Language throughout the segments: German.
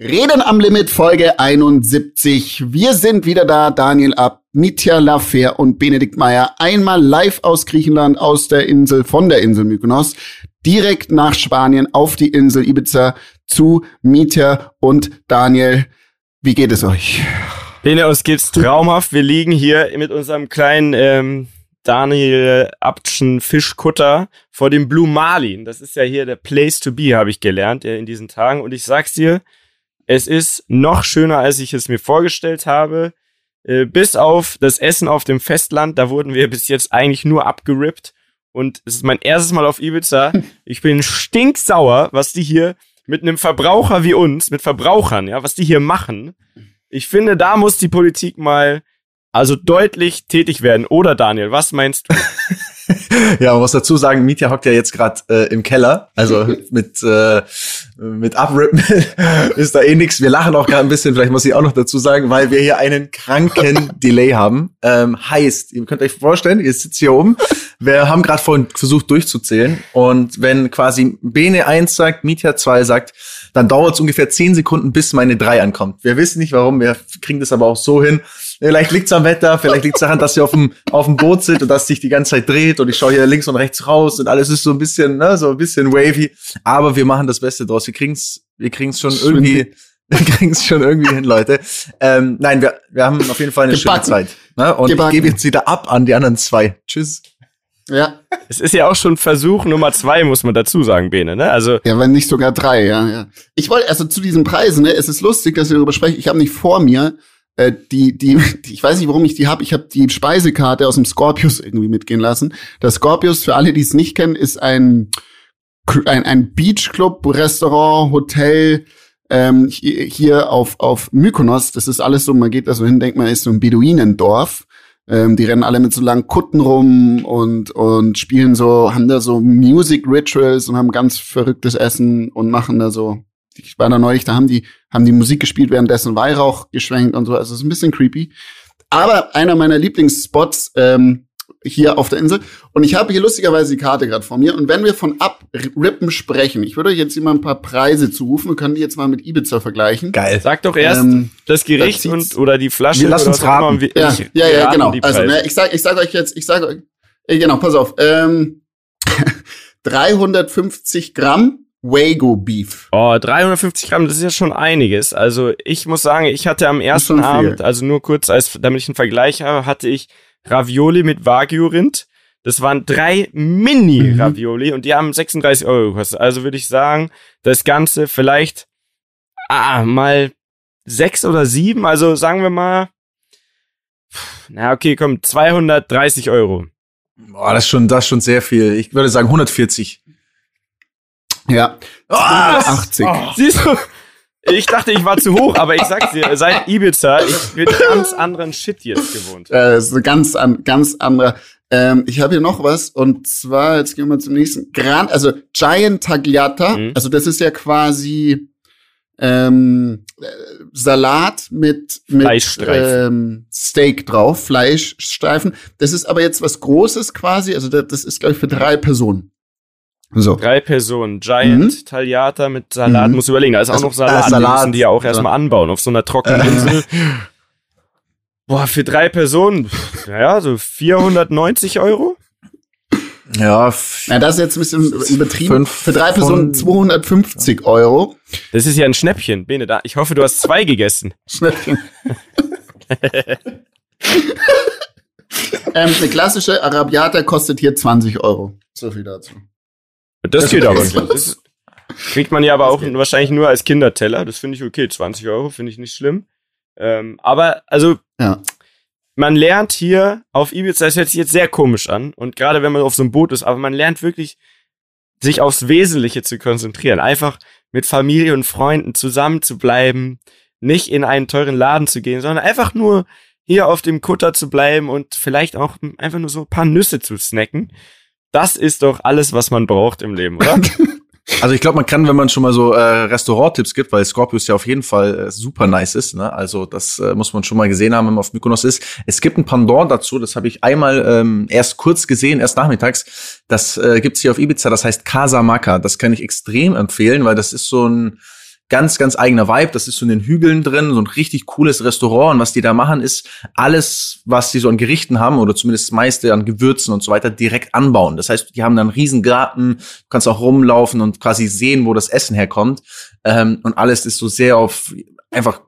Reden am Limit Folge 71. Wir sind wieder da, Daniel Ab, Mitya Lafer und Benedikt Meyer. Einmal live aus Griechenland, aus der Insel, von der Insel Mykonos, direkt nach Spanien auf die Insel Ibiza zu Mitya und Daniel. Wie geht es euch? Bene, uns geht's traumhaft. Wir liegen hier mit unserem kleinen ähm, Daniel Abtschen Fischkutter vor dem Blue Marlin. Das ist ja hier der Place to be, habe ich gelernt in diesen Tagen. Und ich sag's dir, es ist noch schöner, als ich es mir vorgestellt habe. Äh, bis auf das Essen auf dem Festland, da wurden wir bis jetzt eigentlich nur abgerippt. Und es ist mein erstes Mal auf Ibiza. Ich bin stinksauer, was die hier mit einem Verbraucher wie uns, mit Verbrauchern, ja, was die hier machen. Ich finde, da muss die Politik mal also deutlich tätig werden. Oder Daniel, was meinst du? ja, man muss dazu sagen, Mietja hockt ja jetzt gerade äh, im Keller. Also mit, äh, mit Uprippen ist da eh nix. Wir lachen auch gerade ein bisschen, vielleicht muss ich auch noch dazu sagen, weil wir hier einen kranken Delay haben. Ähm, heißt, ihr könnt euch vorstellen, ihr sitzt hier oben. Wir haben gerade vorhin versucht durchzuzählen. Und wenn quasi Bene 1 sagt, Mietja 2 sagt, dann dauert es ungefähr 10 Sekunden, bis meine 3 ankommt. Wir wissen nicht warum, wir kriegen das aber auch so hin. Vielleicht liegt's am Wetter, vielleicht liegt's daran, dass ihr auf dem, auf dem Boot sitzt und dass sich die ganze Zeit dreht und ich schaue hier links und rechts raus und alles ist so ein bisschen, ne, so ein bisschen wavy. Aber wir machen das Beste draus. Wir kriegen's, wir kriegen's schon irgendwie, wir kriegen's schon irgendwie hin, Leute. Ähm, nein, wir, wir haben auf jeden Fall eine Gebacken. schöne Zeit. Ne? Und Gebacken. ich gebe jetzt wieder ab an die anderen zwei. Tschüss. Ja. Es ist ja auch schon Versuch Nummer zwei, muss man dazu sagen, Bene, ne? Also. Ja, wenn nicht sogar drei, ja, ja. Ich wollte, also zu diesen Preisen, ne, es ist lustig, dass wir darüber sprechen. Ich habe nicht vor mir äh, die, die, die, ich weiß nicht, warum ich die habe. Ich habe die Speisekarte aus dem Scorpius irgendwie mitgehen lassen. Das Scorpius, für alle, die es nicht kennen, ist ein, ein, ein Beachclub, Restaurant, Hotel, ähm, hier auf, auf Mykonos. Das ist alles so, man geht da so hin, denkt man, ist so ein Beduinendorf. Ähm, die rennen alle mit so langen Kutten rum und, und spielen so, haben da so Music Rituals und haben ganz verrücktes Essen und machen da so ich war da neulich, da haben die, haben die Musik gespielt, währenddessen Weihrauch geschwenkt und so. Also es ist ein bisschen creepy. Aber einer meiner Lieblingsspots ähm, hier auf der Insel. Und ich habe hier lustigerweise die Karte gerade vor mir. Und wenn wir von Abrippen sprechen, ich würde euch jetzt hier mal ein paar Preise zurufen. Wir können die jetzt mal mit Ibiza vergleichen. Geil. Sag doch erst ähm, das Gericht und oder die Flasche. Wir lassen uns raten. Wir, ja, ja, ja, genau. Also ne, ich sag, ich sag euch jetzt, ich sag euch, äh, genau, pass auf. Ähm, 350 Gramm Wago Beef. Oh, 350 Gramm, das ist ja schon einiges. Also ich muss sagen, ich hatte am ersten Abend, also nur kurz, als damit ich einen Vergleich habe, hatte ich Ravioli mit Wagyu-Rind. Das waren drei Mini-Ravioli mhm. und die haben 36 Euro gekostet. Also würde ich sagen, das Ganze vielleicht ah, mal sechs oder sieben, also sagen wir mal, na okay, komm, 230 Euro. Boah, das ist schon, das ist schon sehr viel. Ich würde sagen 140. Ja. Oh, 80. Oh. Siehst du? Ich dachte, ich war zu hoch, aber ich sag's dir, seit Ibiza, ich bin ganz anderen Shit jetzt gewohnt. Äh, das ist ein ganz, an, ganz anderer. Ähm, ich habe hier noch was und zwar, jetzt gehen wir zum nächsten. Gran, also Giant Tagliata, mhm. also das ist ja quasi ähm, Salat mit, mit ähm, Steak drauf, Fleischstreifen. Das ist aber jetzt was Großes quasi, also das ist, glaube ich, für drei Personen. So. Drei Personen. Giant, mhm. Tagliata mit Salat. Mhm. Muss überlegen, da ist auch also, noch Salat. Äh, Salat. Die müssen die ja auch erstmal anbauen auf so einer trockenen äh. Insel. Boah, für drei Personen, naja, so 490 Euro. Ja, ja, das ist jetzt ein bisschen übertrieben. Für drei Personen 250 Euro. Das ist ja ein Schnäppchen, Bene. Da, ich hoffe, du hast zwei gegessen. Schnäppchen. ähm, eine klassische Arabiata kostet hier 20 Euro. So viel dazu. Das, das geht aber. Das kriegt man ja aber auch wahrscheinlich nur als Kinderteller. Das finde ich okay. 20 Euro finde ich nicht schlimm. Ähm, aber also ja. man lernt hier auf Ibiza, das hört sich jetzt sehr komisch an. Und gerade wenn man auf so einem Boot ist, aber man lernt wirklich, sich aufs Wesentliche zu konzentrieren. Einfach mit Familie und Freunden zusammen zu bleiben, nicht in einen teuren Laden zu gehen, sondern einfach nur hier auf dem Kutter zu bleiben und vielleicht auch einfach nur so ein paar Nüsse zu snacken. Das ist doch alles, was man braucht im Leben, oder? Also ich glaube, man kann, wenn man schon mal so äh, Restauranttipps gibt, weil Scorpius ja auf jeden Fall äh, super nice ist, ne? Also das äh, muss man schon mal gesehen haben, wenn man auf Mykonos ist. Es gibt ein Pendant dazu, das habe ich einmal ähm, erst kurz gesehen, erst nachmittags. Das äh, gibt's hier auf Ibiza, das heißt Casa Maca. Das kann ich extrem empfehlen, weil das ist so ein ganz, ganz eigener Vibe. Das ist so in den Hügeln drin, so ein richtig cooles Restaurant. Und was die da machen, ist alles, was die so an Gerichten haben, oder zumindest das meiste an Gewürzen und so weiter, direkt anbauen. Das heißt, die haben dann einen riesen Garten, du kannst auch rumlaufen und quasi sehen, wo das Essen herkommt. Ähm, und alles ist so sehr auf einfach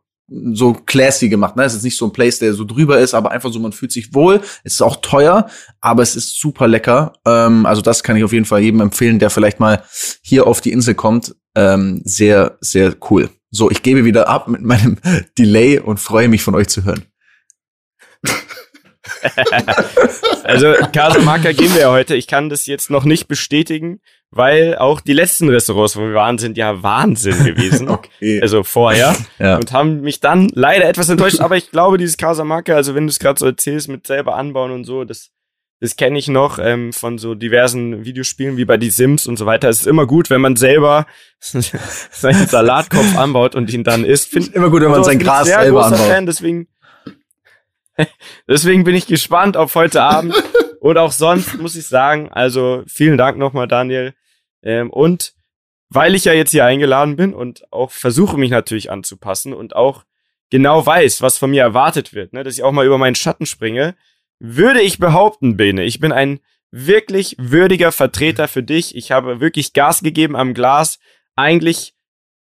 so classy gemacht. Ne? Es ist nicht so ein Place, der so drüber ist, aber einfach so, man fühlt sich wohl. Es ist auch teuer, aber es ist super lecker. Ähm, also das kann ich auf jeden Fall jedem empfehlen, der vielleicht mal hier auf die Insel kommt. Ähm, sehr, sehr cool. So, ich gebe wieder ab mit meinem Delay und freue mich von euch zu hören. also Casamarca gehen wir ja heute. Ich kann das jetzt noch nicht bestätigen, weil auch die letzten Restaurants, wo wir waren, sind ja Wahnsinn gewesen. okay. Also vorher. Ja. Und haben mich dann leider etwas enttäuscht. Aber ich glaube, dieses Casamarca, also wenn du es gerade so erzählst mit selber anbauen und so, das, das kenne ich noch ähm, von so diversen Videospielen wie bei die Sims und so weiter. Es ist immer gut, wenn man selber seinen Salatkopf anbaut und ihn dann isst. Find, immer gut, wenn man sein Gras selber anbaut. Fan, deswegen Deswegen bin ich gespannt auf heute Abend und auch sonst muss ich sagen, also vielen Dank nochmal, Daniel. Ähm, und weil ich ja jetzt hier eingeladen bin und auch versuche mich natürlich anzupassen und auch genau weiß, was von mir erwartet wird, ne, dass ich auch mal über meinen Schatten springe, würde ich behaupten, Bene, ich bin ein wirklich würdiger Vertreter für dich. Ich habe wirklich Gas gegeben am Glas, eigentlich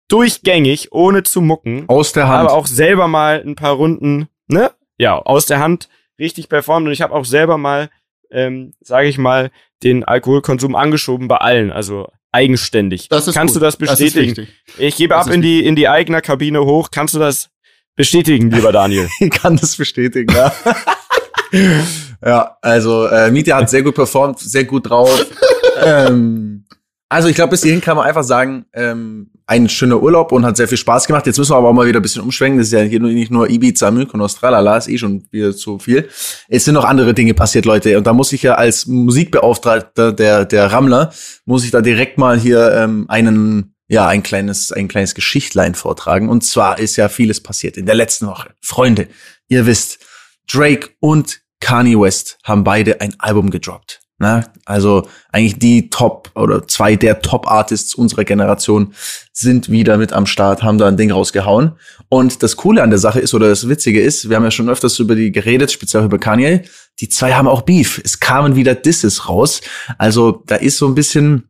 durchgängig, ohne zu mucken. Aus der Hand. Aber auch selber mal ein paar Runden, ne, ja, aus der Hand richtig performt. Und ich habe auch selber mal, ähm, sage ich mal, den Alkoholkonsum angeschoben bei allen, also eigenständig. Das ist Kannst gut. du das bestätigen? Das ich gebe das ab in die, in die eigene Kabine hoch. Kannst du das bestätigen, lieber Daniel? ich kann das bestätigen, ja. ja, also äh, Mietja hat sehr gut performt, sehr gut drauf. ähm, also ich glaube, bis hierhin kann man einfach sagen, ähm, ein schöner Urlaub und hat sehr viel Spaß gemacht. Jetzt müssen wir aber auch mal wieder ein bisschen umschwenken. Das ist ja hier nicht nur Ibiza, Mykonos, Tralala, ist eh schon wieder zu viel. Es sind noch andere Dinge passiert, Leute. Und da muss ich ja als Musikbeauftragter der, der Rammler, muss ich da direkt mal hier ähm, einen, ja, ein kleines, ein kleines Geschichtlein vortragen. Und zwar ist ja vieles passiert in der letzten Woche. Freunde, ihr wisst, Drake und Kanye West haben beide ein Album gedroppt. Ne? Also eigentlich die Top oder zwei der Top-Artists unserer Generation sind wieder mit am Start, haben da ein Ding rausgehauen. Und das Coole an der Sache ist, oder das Witzige ist, wir haben ja schon öfters über die geredet, speziell über Kanye, die zwei haben auch Beef. Es kamen wieder Disses raus. Also da ist so ein bisschen,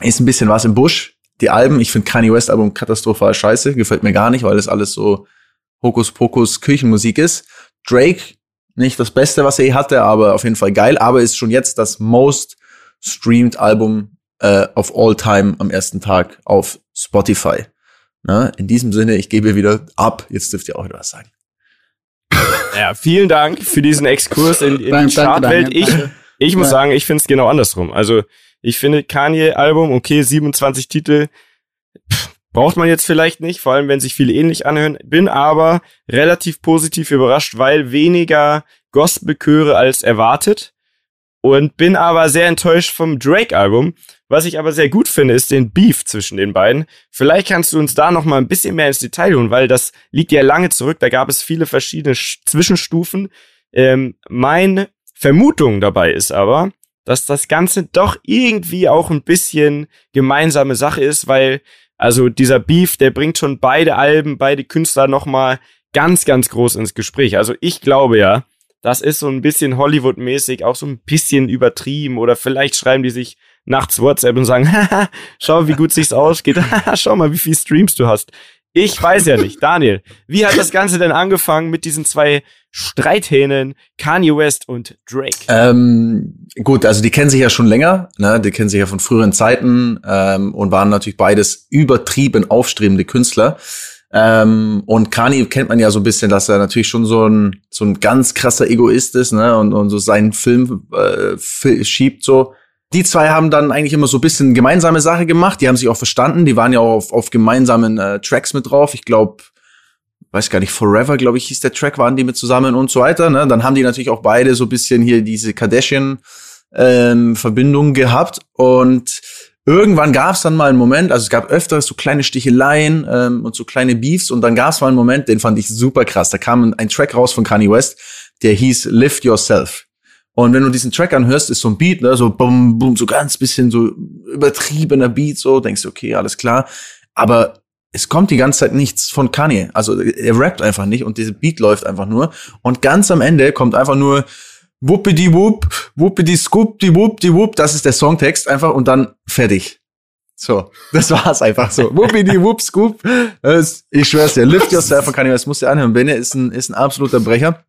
ist ein bisschen was im Busch. Die Alben, ich finde Kanye West Album katastrophal scheiße, gefällt mir gar nicht, weil das alles so Hokuspokus Kirchenmusik ist. Drake nicht das Beste, was er je hatte, aber auf jeden Fall geil. Aber ist schon jetzt das most streamed Album äh, of all time am ersten Tag auf Spotify. Na, in diesem Sinne, ich gebe wieder ab. Jetzt dürft ihr auch wieder was sagen. Ja, vielen Dank für diesen Exkurs in, in die Chartwelt. Ich, ich muss sagen, ich finde es genau andersrum. Also ich finde Kanye-Album, okay, 27 Titel, pff, Braucht man jetzt vielleicht nicht, vor allem wenn sich viele ähnlich anhören. Bin aber relativ positiv überrascht, weil weniger Gospelchöre als erwartet. Und bin aber sehr enttäuscht vom Drake-Album. Was ich aber sehr gut finde, ist den Beef zwischen den beiden. Vielleicht kannst du uns da noch mal ein bisschen mehr ins Detail holen, weil das liegt ja lange zurück. Da gab es viele verschiedene Zwischenstufen. Ähm, meine Vermutung dabei ist aber, dass das Ganze doch irgendwie auch ein bisschen gemeinsame Sache ist, weil also dieser Beef, der bringt schon beide Alben, beide Künstler nochmal ganz, ganz groß ins Gespräch. Also ich glaube ja, das ist so ein bisschen Hollywood-mäßig, auch so ein bisschen übertrieben oder vielleicht schreiben die sich nachts WhatsApp und sagen, haha, schau, wie gut sich's ausgeht, schau mal, wie viel Streams du hast. Ich weiß ja nicht. Daniel, wie hat das Ganze denn angefangen mit diesen zwei Streithähnen, Kanye West und Drake? Ähm, gut, also die kennen sich ja schon länger, ne? Die kennen sich ja von früheren Zeiten ähm, und waren natürlich beides übertrieben aufstrebende Künstler. Ähm, und Kanye kennt man ja so ein bisschen, dass er natürlich schon so ein so ein ganz krasser Egoist ist, ne? Und, und so seinen Film äh, schiebt so die zwei haben dann eigentlich immer so ein bisschen gemeinsame Sache gemacht. Die haben sich auch verstanden. Die waren ja auch auf, auf gemeinsamen äh, Tracks mit drauf. Ich glaube, weiß gar nicht, Forever, glaube ich, hieß der Track, waren die mit zusammen und so weiter. Ne? Dann haben die natürlich auch beide so ein bisschen hier diese Kardashian-Verbindung ähm, gehabt. Und irgendwann gab es dann mal einen Moment, also es gab öfters so kleine Sticheleien ähm, und so kleine Beefs. Und dann gab es mal einen Moment, den fand ich super krass. Da kam ein Track raus von Kanye West, der hieß Lift Yourself. Und wenn du diesen Track anhörst, ist so ein Beat, ne, so bum, bum, so ganz bisschen so übertriebener Beat, so, denkst du, okay, alles klar. Aber es kommt die ganze Zeit nichts von Kanye. Also er rappt einfach nicht und dieser Beat läuft einfach nur. Und ganz am Ende kommt einfach nur Wuppidi Wupp, Wuppidi Scoop, die Wupp, die Wupp. Das ist der Songtext einfach und dann fertig. So, das war's einfach so. Wuppidi Wupp Scoop. Das, ich schwör's dir, Lift Yourself von Kanye West, musst du anhören. Bene ist ein, ist ein absoluter Brecher.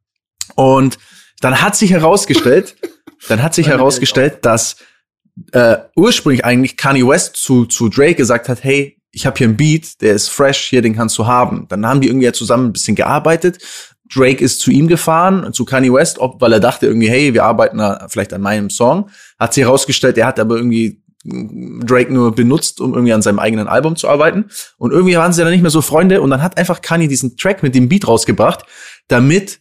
Und dann hat sich herausgestellt, dann hat sich herausgestellt, dass äh, ursprünglich eigentlich Kanye West zu, zu Drake gesagt hat, hey, ich habe hier einen Beat, der ist fresh, hier, den kannst du haben. Dann haben die irgendwie ja zusammen ein bisschen gearbeitet. Drake ist zu ihm gefahren, zu Kanye West, ob, weil er dachte irgendwie, hey, wir arbeiten da vielleicht an meinem Song. Hat sich herausgestellt, er hat aber irgendwie Drake nur benutzt, um irgendwie an seinem eigenen Album zu arbeiten. Und irgendwie waren sie dann nicht mehr so Freunde und dann hat einfach Kanye diesen Track mit dem Beat rausgebracht, damit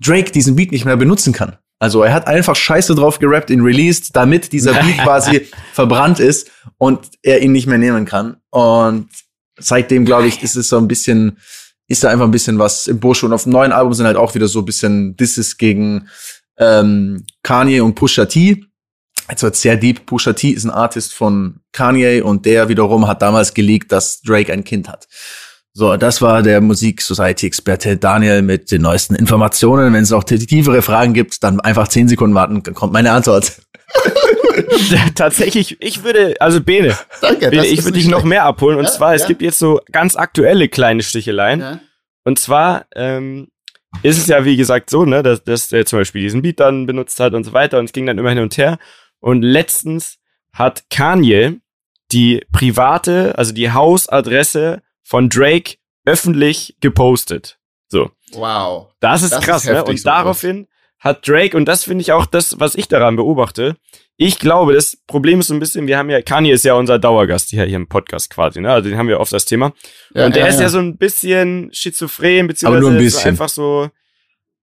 Drake diesen Beat nicht mehr benutzen kann. Also er hat einfach Scheiße drauf gerappt in Released, damit dieser Beat quasi verbrannt ist und er ihn nicht mehr nehmen kann. Und seitdem, glaube ich, ist es so ein bisschen, ist da einfach ein bisschen was im Busch. Und auf dem neuen Album sind halt auch wieder so ein bisschen Disses gegen ähm, Kanye und Pusha T. Jetzt wird sehr deep. Pusha T ist ein Artist von Kanye und der wiederum hat damals geleakt, dass Drake ein Kind hat. So, das war der Musik Society Experte Daniel mit den neuesten Informationen. Wenn es auch tiefere Fragen gibt, dann einfach zehn Sekunden warten, dann kommt meine Antwort. Tatsächlich, ich würde, also Bene, Danke, Bene ich würde dich noch mehr abholen. Und Ja, zwar, es ja. gibt jetzt so ganz aktuelle kleine Sticheleien. Ja. Und zwar ähm, ist es ja, wie gesagt, so, ne, dass, dass er zum Beispiel diesen Beat dann benutzt hat und so weiter. Und es ging dann immer hin und her. Und letztens hat Kanye die private, also die Hausadresse von Drake öffentlich gepostet. So. Wow. Das ist Das ist krass, ne? heftig, Und sowas. daraufhin hat Drake, und das finde ich auch das, was ich daran beobachte, ich glaube, das Problem ist so ein bisschen, wir haben ja, Kanye ist ja unser Dauergast hier, hier im Podcast quasi, ne? Also den haben wir oft das Thema. Ja, und der ja, ist ja. ja. so ein bisschen schizophren, beziehungsweise ein so bisschen. einfach so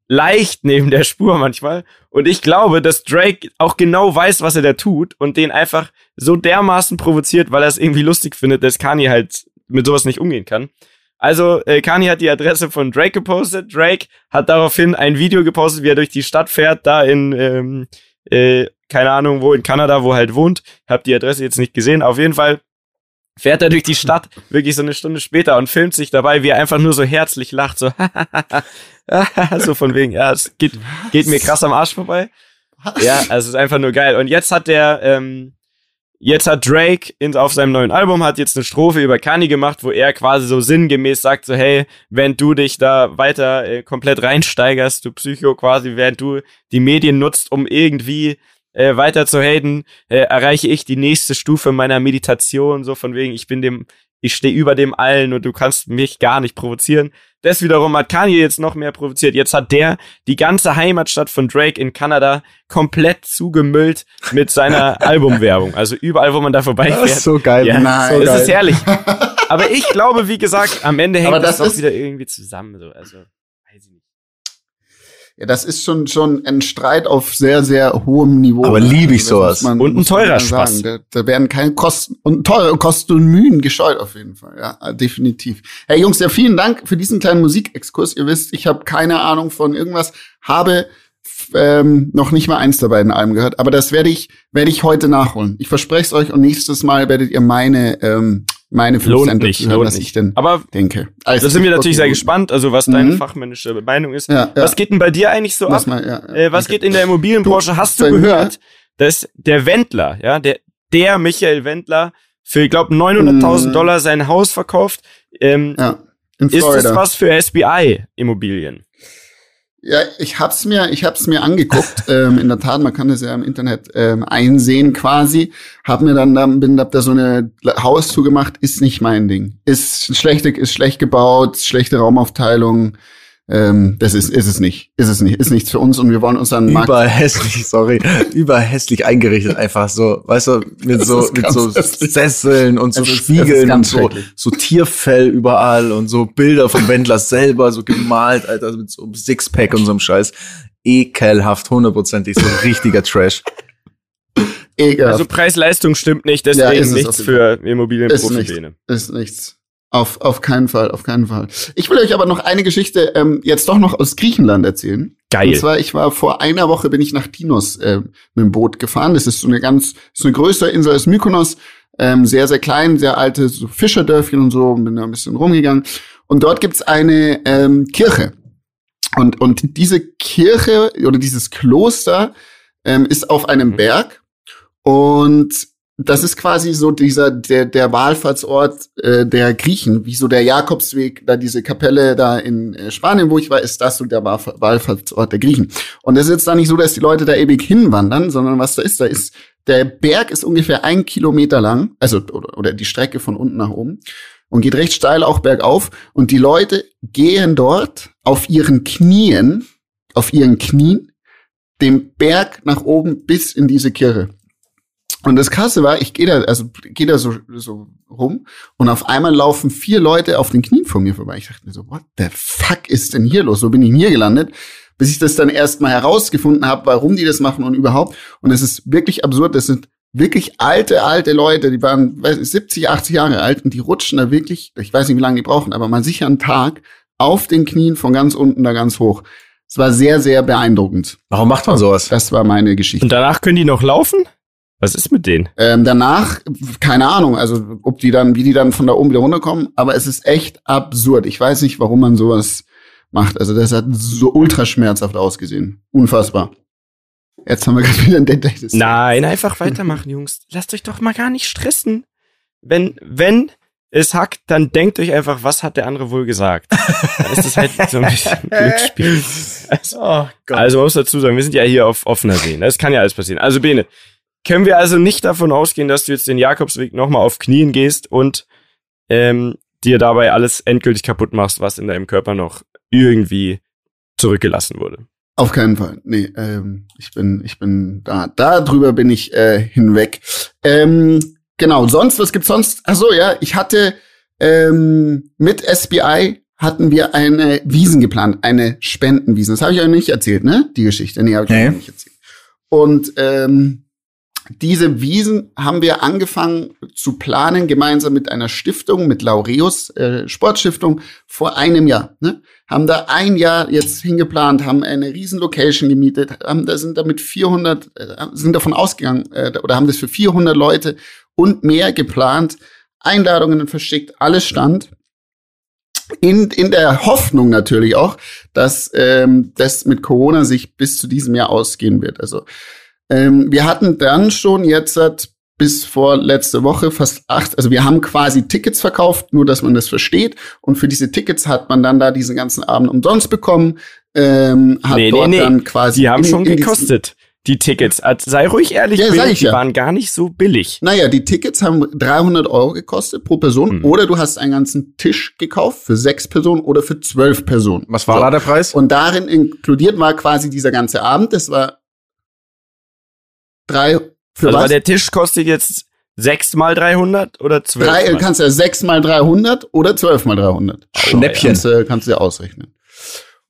leicht neben der Spur manchmal. Und ich glaube, dass Drake auch genau weiß, was er da tut und den einfach so dermaßen provoziert, weil er es irgendwie lustig findet, dass Kanye halt mit sowas nicht umgehen kann. Also, äh, Kanye hat die Adresse von Drake gepostet. Drake hat daraufhin ein Video gepostet, wie er durch die Stadt fährt, da in, ähm, äh, keine Ahnung wo, in Kanada, wo er halt wohnt. Hab die Adresse jetzt nicht gesehen. Auf jeden Fall fährt er durch die Stadt, wirklich so eine Stunde später und filmt sich dabei, wie er einfach nur so herzlich lacht, so, so von wegen, ja, es geht, geht mir krass am Arsch vorbei. Ja, also es ist einfach nur geil. Und jetzt hat der, ähm, jetzt hat Drake in, auf seinem neuen Album hat jetzt eine Strophe über Kanye gemacht, wo er quasi so sinngemäß sagt, so, hey, wenn du dich da weiter äh, komplett reinsteigerst, du Psycho quasi, während du die Medien nutzt, um irgendwie äh, weiter zu haten, äh, erreiche ich die nächste Stufe meiner Meditation, so von wegen, ich bin dem, ich stehe über dem allen und du kannst mich gar nicht provozieren. Das wiederum hat Kanye jetzt noch mehr provoziert. Jetzt hat der die ganze Heimatstadt von Drake in Kanada komplett zugemüllt mit seiner Albumwerbung. Also überall, wo man da vorbeifährt. Das ist so geil. Ja, Nein. so das geil. ist herrlich. Aber ich glaube, wie gesagt, am Ende hängt Aber das, das doch wieder irgendwie zusammen. So. Also. Ja, das ist schon schon ein Streit auf sehr sehr hohem Niveau. Aber liebe ich das sowas. man- Und ein teurer Spaß. Da, da werden keine Kosten und teure Kosten und Mühen gescheut auf jeden Fall. Ja, definitiv. Hey Jungs, ja vielen Dank für diesen kleinen Musikexkurs. Ihr wisst, ich habe keine Ahnung von irgendwas, habe ähm, noch nicht mal eins der beiden Alben gehört, aber das werde ich werde ich heute nachholen. Ich verspreche es euch und nächstes Mal werdet ihr meine ähm, meine fünf Lohnt Cent nicht, hören, lohnt was nicht. ich denn Aber denke. Also, da sind wir natürlich sehr okay, gespannt, also was deine Mhm. fachmännische Meinung ist. Ja, ja. Was geht denn bei dir eigentlich so Lass ab? mal, ja, ja, Äh, was danke. geht in der Immobilienbranche? Hast du bei mir- gehört, dass der Wendler, ja, der, der Michael Wendler für, ich glaube, 900.000 Mhm. Dollar sein Haus verkauft? Ähm, Ja, in ist Florida. das was für SBI-Immobilien? Ja, ich hab's mir, ich hab's mir angeguckt. ähm, in der Tat, man kann das ja im Internet ähm, einsehen quasi. Hab mir dann, dann bin hab da so eine Haus zugemacht. Ist nicht mein Ding. Ist schlecht, ist schlecht gebaut, schlechte Raumaufteilung. Ähm, das ist, ist es nicht. Ist es nicht. Ist nichts für uns und wir wollen unseren Markt. Überhässlich, sorry, überhässlich eingerichtet einfach so, weißt du, mit Das so mit so hässlich. Sesseln und so ist- Spiegeln und so schrecklich. so Tierfell überall und so Bilder vom Wendler selber so gemalt, Alter, mit so einem Sixpack und so einem Scheiß. Ekelhaft, hundertprozentig, so richtiger Trash. Ekelhaft. Also Preis-Leistung stimmt nicht, Ja, deswegen ist es nichts für Ist Immobilienprofi nicht. Bene. ist nichts. Auf, auf keinen Fall, auf keinen Fall. Ich will euch aber noch eine Geschichte ähm, jetzt doch noch aus Griechenland erzählen. Geil. Und zwar, ich war vor einer Woche bin ich nach Tinos äh, mit dem Boot gefahren. Das ist so eine ganz, ist eine größere Insel als Mykonos. ähm, sehr, sehr klein, sehr alte so Fischerdörfchen und so, bin da ein bisschen rumgegangen. Und dort gibt's eine ähm, Kirche. Und, und diese Kirche oder dieses Kloster ähm, ist auf einem. Berg. Und das ist quasi so dieser, der, der Wallfahrtsort äh, der Griechen, wie so der Jakobsweg, da diese Kapelle da in äh, Spanien, wo ich war, ist das so der Wallfahrtsort der Griechen. Und es ist jetzt da nicht so, dass die Leute da ewig hinwandern, sondern was da ist, da ist, der Berg ist ungefähr ein Kilometer lang, also, oder, oder die Strecke von unten nach oben und geht recht steil auch bergauf. Und die Leute gehen dort auf ihren Knien, auf ihren Knien, den Berg nach oben bis in diese Kirche. Und das Krasse war, ich gehe da, also gehe da so, so rum und auf einmal laufen vier Leute auf den Knien von mir vorbei. Ich dachte mir so, what the fuck ist denn hier los? So bin ich hier gelandet, bis ich das dann erst mal herausgefunden habe, warum die das machen und überhaupt. Und es ist wirklich absurd. Das sind wirklich alte, alte Leute, die waren weiß nicht, 70, 80 Jahre alt und die rutschen da wirklich, ich weiß nicht, wie lange die brauchen, aber mal sicher einen Tag auf den Knien von ganz unten da ganz hoch. Es war sehr, sehr beeindruckend. Warum macht man sowas? Das war meine Geschichte. Und danach können die noch laufen? Was ist mit denen? Ähm, danach, keine Ahnung, also ob die dann, wie die dann von da oben wieder runterkommen, aber es ist echt absurd. Ich weiß nicht, warum man sowas macht. Also das hat so ultra schmerzhaft ausgesehen. Unfassbar. Jetzt haben wir gerade wieder ein Date. Nein, einfach weitermachen, Jungs. Lasst euch doch mal gar nicht stressen. Wenn, wenn es hackt, dann denkt euch einfach, was hat der andere wohl gesagt? Dann ist es halt so ein bisschen Glücksspiel. Also, Oh Gott. also man muss dazu sagen, wir sind ja hier auf offener See. Das kann ja alles passieren. Also Bene, können wir also nicht davon ausgehen, dass du jetzt den Jakobsweg nochmal auf Knien gehst und ähm, dir dabei alles endgültig kaputt machst, was in deinem Körper noch irgendwie zurückgelassen wurde. Auf keinen Fall. Nee, ähm, ich bin, ich bin da, da drüber bin ich äh, hinweg. Ähm, genau, sonst, was gibt's sonst? Ach so, ja, ich hatte ähm, mit SBI hatten wir eine Wiesen geplant, eine Spendenwiesen. Das habe ich euch nicht erzählt, ne? Die Geschichte. Nee, habe ich Nee. euch nicht erzählt. Und ähm, diese Wiesen haben wir angefangen zu planen, gemeinsam mit einer Stiftung, mit Laureus äh, Sportstiftung, vor einem Jahr. Ne? Haben da ein Jahr jetzt hingeplant, haben eine riesen Location gemietet, haben, da sind damit 400, äh, sind davon ausgegangen äh, oder haben das für 400 Leute und mehr geplant, Einladungen verschickt, alles stand. In, in der Hoffnung natürlich auch, dass ähm, das mit Corona sich bis zu diesem Jahr ausgehen wird. Also ähm, wir hatten dann schon jetzt seit bis vor letzte Woche fast acht, also wir haben quasi Tickets verkauft, nur dass man das versteht. Und für diese Tickets hat man dann da diesen ganzen Abend umsonst bekommen. Ähm, hat Nee, nee, dort nee. dann quasi. Die haben in- schon in gekostet, die Tickets. Also sei ruhig ehrlich, Ja, ich die ja. waren gar nicht so billig. Naja, die Tickets haben 300 Euro gekostet pro Person. Hm. Oder du hast einen ganzen Tisch gekauft für sechs Personen oder für zwölf Personen. Was war So. da der Preis? Und darin inkludiert war quasi dieser ganze Abend. Das war drei für also was? der Tisch kostet jetzt sechs mal 300 oder zwölf Drei, mal? kannst du ja sechs mal 300 oder zwölf mal 300. Schnäppchen. Kannst du, kannst du ja ausrechnen.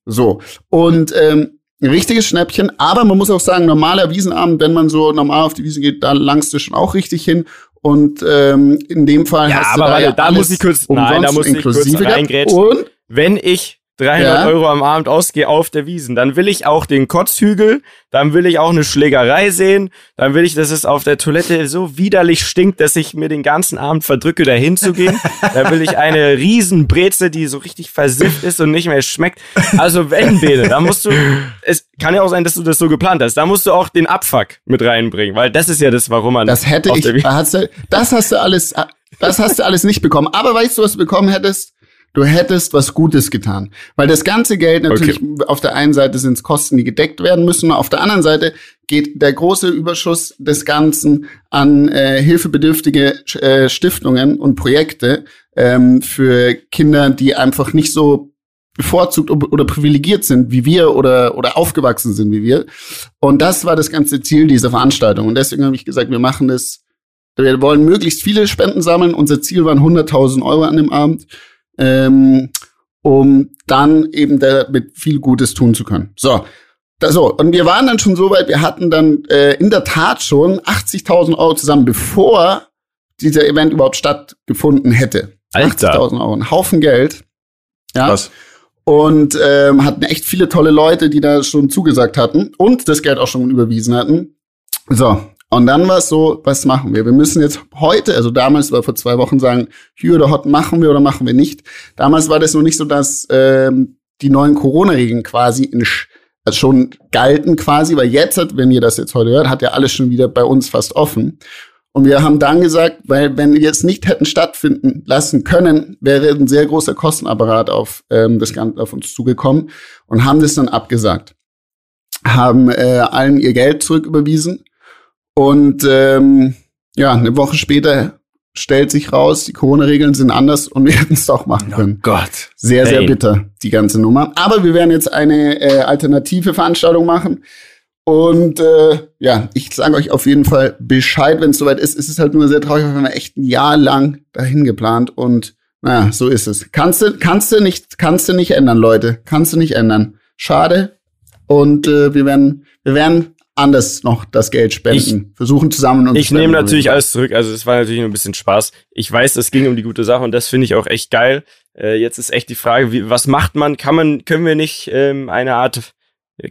So. Und, ähm, ein richtiges Schnäppchen, aber man muss auch sagen, normaler Wiesenabend, wenn man so normal auf die Wiese geht, da langst du schon auch richtig hin. Und ähm, in dem Fall Ja, hast du aber da, warte, ja da alles muss ich kurz- nein, da muss ich kurz reingrätschen. Und Wenn ich 300 Ja. Euro am Abend ausgehe auf der Wiesen, dann will ich auch den Kotzhügel, dann will ich auch eine Schlägerei sehen, dann will ich, dass es auf der Toilette so widerlich stinkt, dass ich mir den ganzen Abend verdrücke, da hinzugehen. dann will ich eine Riesenbreze, die so richtig versifft ist und nicht mehr schmeckt. Also wenn, Bene, dann musst du, es kann ja auch sein, dass du das so geplant hast, da musst du auch den Abfuck mit reinbringen, weil das ist ja das, warum man das hätte ich, hast du, das hast du alles, das hast du alles nicht bekommen. Aber weißt du, was du bekommen hättest? Du hättest was Gutes getan. Weil das ganze Geld natürlich, auf der einen Seite sind es Kosten, die gedeckt werden müssen, auf der anderen Seite geht der große Überschuss des Ganzen an äh, hilfebedürftige äh, Stiftungen und Projekte ähm, für Kinder, die einfach nicht so bevorzugt oder privilegiert sind wie wir oder, oder aufgewachsen sind wie wir. Und das war das ganze Ziel dieser Veranstaltung. Und deswegen habe ich gesagt, wir machen das, wir wollen möglichst viele Spenden sammeln. Unser Ziel waren 100.000 Euro an dem Abend ähm, um dann eben damit viel Gutes tun zu können. So, so und wir waren dann schon so weit, wir hatten dann äh, in der Tat schon 80.000 Euro zusammen, bevor dieser Event überhaupt stattgefunden hätte. Alter. 80.000 Euro, ein Haufen Geld. Ja. Was? Und ähm, hatten echt viele tolle Leute, die da schon zugesagt hatten und das Geld auch schon überwiesen hatten. So, Und dann war es so, was machen wir? Wir müssen jetzt heute, also damals war vor zwei Wochen sagen, Hü oder Hot machen wir oder machen wir nicht. Damals war das noch nicht so, dass ähm, die neuen Corona-Regeln quasi in, also schon galten quasi, weil jetzt, hat, wenn ihr das jetzt heute hört, hat ja alles schon wieder bei uns fast offen. Und wir haben dann gesagt, weil wenn wir jetzt nicht hätten stattfinden lassen können, wäre ein sehr großer Kostenapparat auf ähm, das Ganze auf uns zugekommen und haben das dann abgesagt, haben äh, allen ihr Geld zurücküberwiesen und ähm, ja eine Woche später stellt sich raus, die Corona-Regeln sind anders und wir hätten es doch machen Oh können. Gott. Sehr, sehr Hey. bitter, die ganze Nummer. Aber wir werden jetzt eine äh, alternative Veranstaltung machen. Und äh, ja, ich sage euch auf jeden Fall Bescheid, wenn es soweit ist. Es ist halt nur sehr traurig, weil wir haben echt ein Jahr lang dahin geplant und naja, so ist es. Kannst du, kannst du nicht, kannst du nicht ändern, Leute. Kannst du nicht ändern. Schade. Und äh, wir werden, wir werden anders noch das Geld spenden. Versuchen zusammen uns Ich nehme natürlich alles zurück. Also es war natürlich nur ein bisschen Spaß. Ich weiß, es ging um die gute Sache und das finde ich auch echt geil. Äh, jetzt ist echt die Frage, wie, was macht man? Kann man, können wir nicht ähm, eine Art,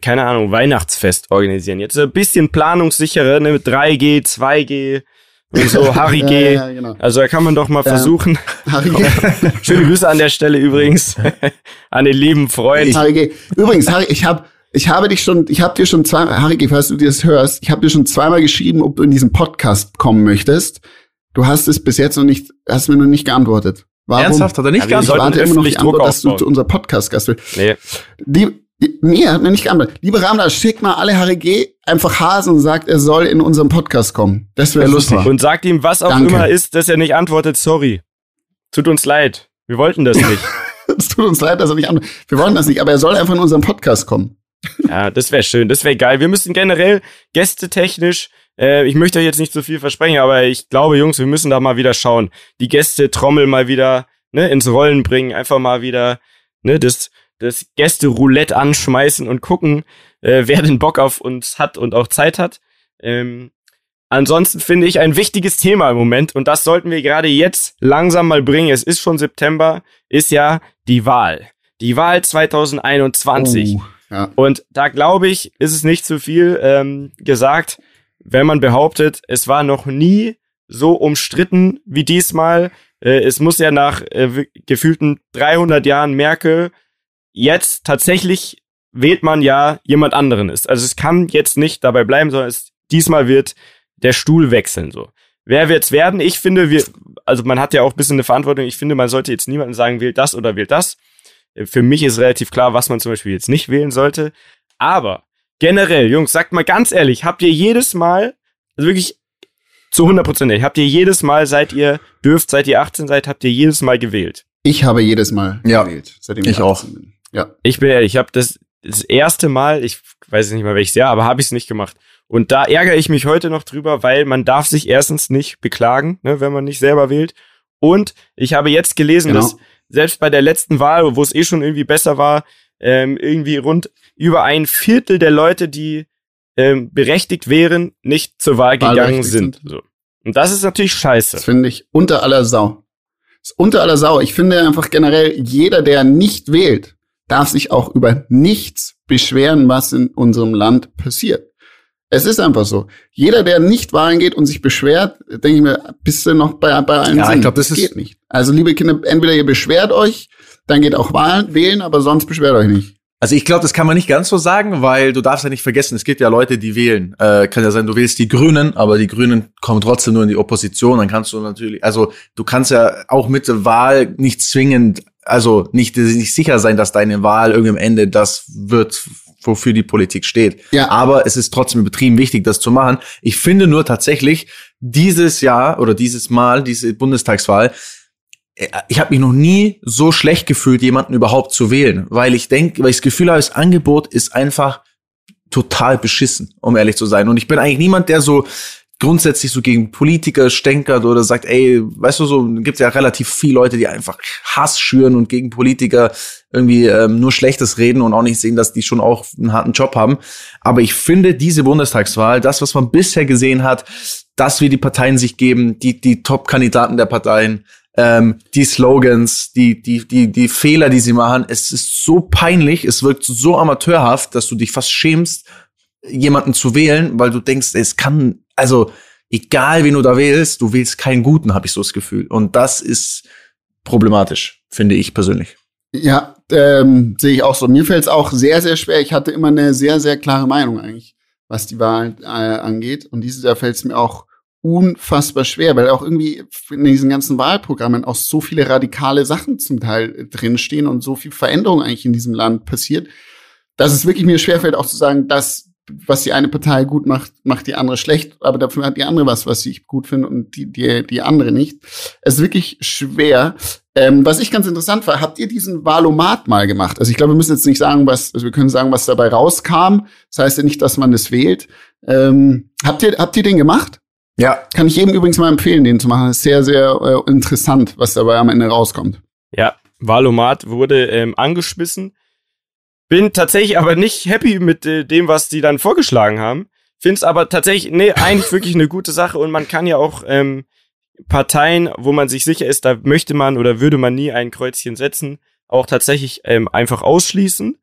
keine Ahnung, Weihnachtsfest organisieren? Jetzt ein bisschen planungssicherer, ne, mit 3G, 2G und so, Harry ja, G. ja, genau. Also da kann man doch mal Ja. versuchen. Harry, Schöne Grüße an der Stelle übrigens an den lieben Freund. Harry G. Übrigens, Harry, ich habe ich habe dich schon, ich habe dir schon zweimal, Harry G., falls du dir das hörst, ich habe dir schon zweimal geschrieben, ob du in diesen Podcast kommen möchtest. Du hast es bis jetzt noch nicht, hast mir noch nicht geantwortet. Warum? Ernsthaft? Hat er nicht Ich geantwortet? sollten warte immer noch die Antwort, Druck dass du zu unser Podcast-Gast willst. Nee. Lieb, nee, er hat mir nicht geantwortet. Liebe Ramda, schick mal alle Harry G. einfach Hasen und sagt, er soll in unserem Podcast kommen. Das wäre Wär lustig. Und sagt ihm, was auch Danke. immer ist, dass er nicht antwortet, sorry. Tut uns leid. Wir wollten das nicht. Es tut uns leid, dass er nicht antwortet. Wir wollen das nicht, aber er soll einfach in unseren Podcast kommen. Ja, das wäre schön, das wäre geil. Wir müssen generell gästetechnisch, äh, ich möchte euch jetzt nicht so viel versprechen, aber ich glaube, Jungs, wir müssen da mal wieder schauen. Die Gäste-Trommel mal wieder ne, ins Rollen bringen, einfach mal wieder ne, das, das Gäste-Roulette anschmeißen und gucken, äh, wer den Bock auf uns hat und auch Zeit hat. Ähm, ansonsten finde ich ein wichtiges Thema im Moment und das sollten wir gerade jetzt langsam mal bringen. Es ist schon September, ist ja die Wahl. Die Wahl 2021. Oh, ja. Und da glaube ich, ist es nicht zu viel ähm, gesagt, wenn man behauptet, es war noch nie so umstritten wie diesmal. Äh, es muss ja nach äh, gefühlten 300 Jahren Merkel jetzt tatsächlich wählt man ja jemand anderen ist. Also es kann jetzt nicht dabei bleiben, sondern es, diesmal wird der Stuhl wechseln so. Wer wird's werden? Ich finde, wir, also man hat ja auch ein bisschen eine Verantwortung. Ich finde, man sollte jetzt niemanden sagen, wählt das oder wählt das. Für mich ist relativ klar, was man zum Beispiel jetzt nicht wählen sollte. Aber generell, Jungs, sagt mal ganz ehrlich, habt ihr jedes Mal, also wirklich zu 100 Prozent, habt ihr jedes Mal, seit ihr dürft, seit ihr 18 seid, habt ihr jedes Mal gewählt? Ich habe jedes Mal Ja, gewählt, seitdem ich auch. 18 bin. Ja. Ich bin ehrlich, ich habe das, das erste Mal, ich weiß nicht mal welches Jahr, aber habe ich es nicht gemacht. Und da ärgere ich mich heute noch drüber, weil man darf sich erstens nicht beklagen, ne, wenn man nicht selber wählt. Und ich habe jetzt gelesen, Genau. dass selbst bei der letzten Wahl, wo es eh schon irgendwie besser war, ähm, irgendwie rund über ein Viertel der Leute, die ähm, berechtigt wären, nicht zur Wahl gegangen sind. sind. So. Und das ist natürlich scheiße. Das finde ich unter aller Sau. Das ist unter aller Sau. Ich finde einfach generell, jeder, der nicht wählt, darf sich auch über nichts beschweren, was in unserem Land passiert. Es ist einfach so. Jeder, der nicht wählen geht und sich beschwert, denke ich mir, bist du noch bei, bei allen Ja, ich Sinnen. glaub, das ist- geht nicht. Also, liebe Kinder, entweder ihr beschwert euch, dann geht auch Wahlen, wählen, aber sonst beschwert euch nicht. Also ich glaube, das kann man nicht ganz so sagen, weil du darfst ja nicht vergessen, es gibt ja Leute, die wählen. Äh, kann ja sein, du wählst die Grünen, aber die Grünen kommen trotzdem nur in die Opposition. Dann kannst du natürlich, also du kannst ja auch mit der Wahl nicht zwingend, also nicht, nicht sicher sein, dass deine Wahl irgendwie am Ende das wird, wofür die Politik steht. Ja. Aber es ist trotzdem betrieben wichtig, das zu machen. Ich finde nur tatsächlich, dieses Jahr oder dieses Mal, diese Bundestagswahl, ich habe mich noch nie so schlecht gefühlt, jemanden überhaupt zu wählen, weil ich denke, weil ich das Gefühl habe, das Angebot ist einfach total beschissen, um ehrlich zu sein. Und ich bin eigentlich niemand, der so grundsätzlich so gegen Politiker stänkert oder sagt, ey, weißt du, so gibt ja relativ viele Leute, die einfach Hass schüren und gegen Politiker irgendwie ähm, nur Schlechtes reden und auch nicht sehen, dass die schon auch einen harten Job haben. Aber ich finde diese Bundestagswahl, das, was man bisher gesehen hat, dass wir die Parteien sich geben, die, die Top-Kandidaten der Parteien, ähm, die Slogans, die, die, die, die Fehler, die sie machen, es ist so peinlich, es wirkt so amateurhaft, dass du dich fast schämst, jemanden zu wählen, weil du denkst, es kann, also egal wen du da wählst, du wählst keinen guten, habe ich so das Gefühl. Und das ist problematisch, finde ich persönlich. Ja, ähm, sehe ich auch so. Mir fällt es auch sehr, sehr schwer. Ich hatte immer eine sehr, sehr klare Meinung eigentlich, was die Wahl äh, angeht. Und dieses Jahr fällt es mir auch unfassbar schwer, weil auch irgendwie in diesen ganzen Wahlprogrammen auch so viele radikale Sachen zum Teil drinstehen und so viel Veränderung eigentlich in diesem Land passiert, dass es wirklich mir schwerfällt, auch zu sagen, dass was die eine Partei gut macht, macht die andere schlecht, aber dafür hat die andere was, was ich gut finde und die, die, die andere nicht. Es ist wirklich schwer. Ähm, was ich ganz interessant war, habt ihr diesen Valomat mal gemacht? Also ich glaube, wir müssen jetzt nicht sagen, was, also wir können sagen, was dabei rauskam. Das heißt ja nicht, dass man es wählt. Ähm, habt ihr, habt ihr den gemacht? Ja. Kann ich jedem übrigens mal empfehlen, den zu machen. Das ist sehr, sehr äh, interessant, was dabei am Ende rauskommt. Ja, Valomat wurde ähm, angeschmissen. Bin tatsächlich aber nicht happy mit äh, dem, was die dann vorgeschlagen haben. Find's aber tatsächlich, nee, eigentlich wirklich eine gute Sache und man kann ja auch ähm, Parteien, wo man sich sicher ist, da möchte man oder würde man nie ein Kreuzchen setzen, auch tatsächlich ähm, einfach ausschließen.